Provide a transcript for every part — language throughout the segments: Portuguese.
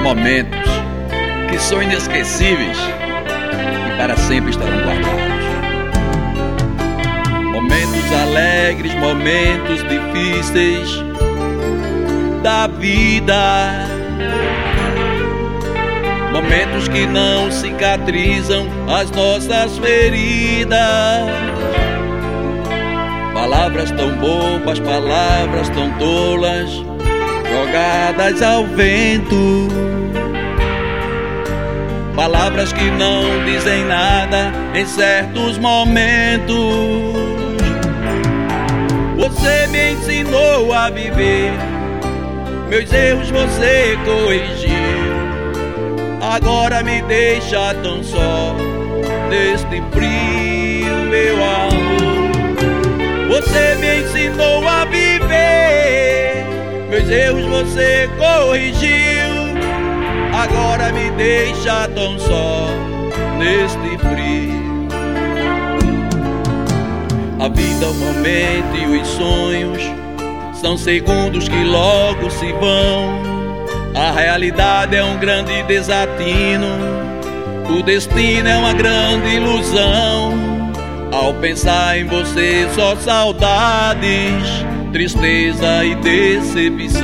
momentos que são inesquecíveis e para sempre estarão guardados. Momentos alegres, momentos difíceis da vida. Momentos que não cicatrizam as nossas feridas. Palavras tão bobas, palavras tão tolas, jogadas ao vento. Palavras que não dizem nada em certos momentos. Você me ensinou a viver, meus erros você corrigiu. Agora me deixa tão só neste frio, meu amor. Você me ensinou meus erros você corrigiu. Agora me deixa tão só neste frio. A vida, o momento e os sonhos são segundos que logo se vão. A realidade é um grande desatino, o destino é uma grande ilusão. Ao pensar em você, só saudades, tristeza e decepção.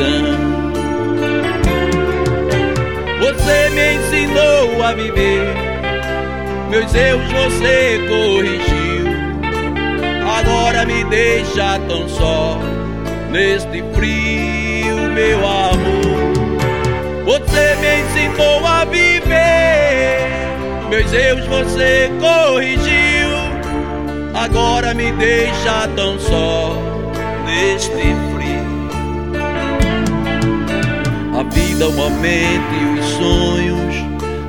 Você me ensinou a viver, meus erros você corrigiu. Agora me deixa tão só neste frio, meu amor. Você me ensinou a viver, meus erros você corrigiu. Agora me deixa tão só neste frio. A vida, o momento e os sonhos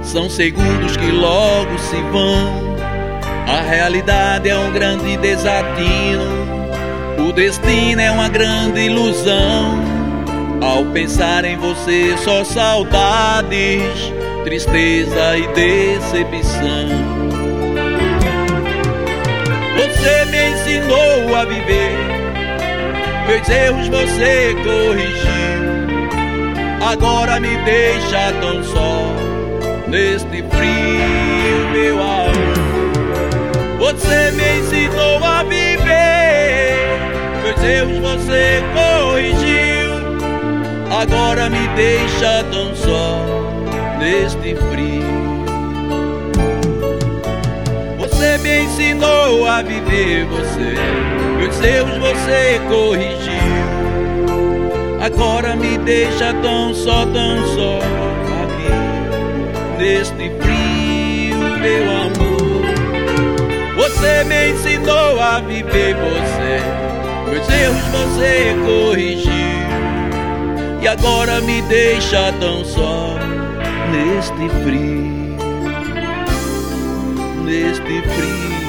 são segundos que logo se vão. A realidade é um grande desatino, o destino é uma grande ilusão. Ao pensar em você, só saudades, tristeza e decepção. Você me ensinou a viver, meus erros você corrigiu. Agora me deixa tão só neste frio, meu amor. Você me ensinou a viver, meus erros você corrigiu. Agora me deixa tão só neste frio. Você me ensinou a viver, você, meus erros você corrigiu. Agora me deixa tão só, tão só aqui neste frio, meu amor. Você me ensinou a viver, você, meus erros você corrigiu e agora me deixa tão só neste frio, neste frio.